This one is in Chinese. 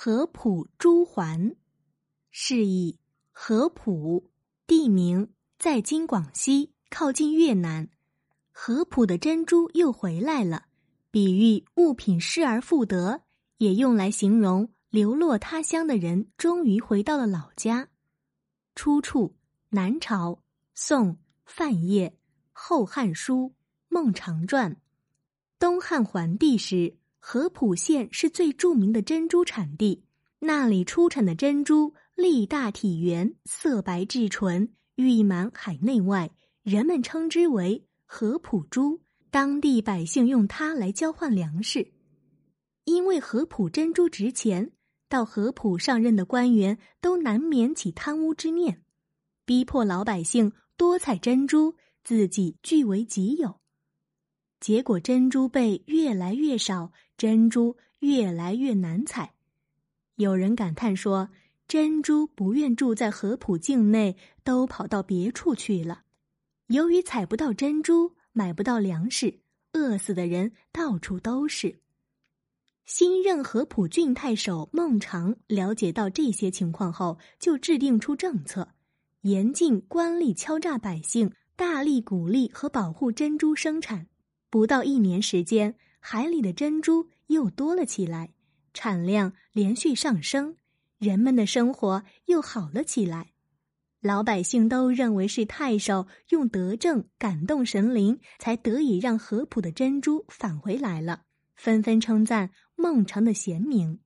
合浦珠环，是以合浦地名在今广西，靠近越南。合浦的珍珠又回来了，比喻物品失而复得，也用来形容流落他乡的人终于回到了老家。出处：南朝宋范晔《后汉书·孟尝传》。东汉桓帝时，合浦县是最著名的珍珠产地，那里出产的珍珠粒大体圆，色白质纯，誉满海内外，人们称之为。合浦珠，当地百姓用它来交换粮食。因为合浦珍珠值钱，到合浦上任的官员都难免起贪污之念，逼迫老百姓多采珍珠，自己据为己有。结果珍珠贝越来越少，珍珠越来越难采。有人感叹说：“珍珠不愿住在合浦境内，都跑到别处去了。”由于采不到珍珠，买不到粮食，饿死的人到处都是。新任合浦郡太守孟尝了解到这些情况后，就制定出政策，严禁官吏敲诈百姓，大力鼓励和保护珍珠生产。不到一年时间，海里的珍珠又多了起来，产量连续上升，人们的生活又好了起来。老百姓都认为是太守用德政感动神灵，才得以让合浦的珍珠返回来了，纷纷称赞孟尝的贤明。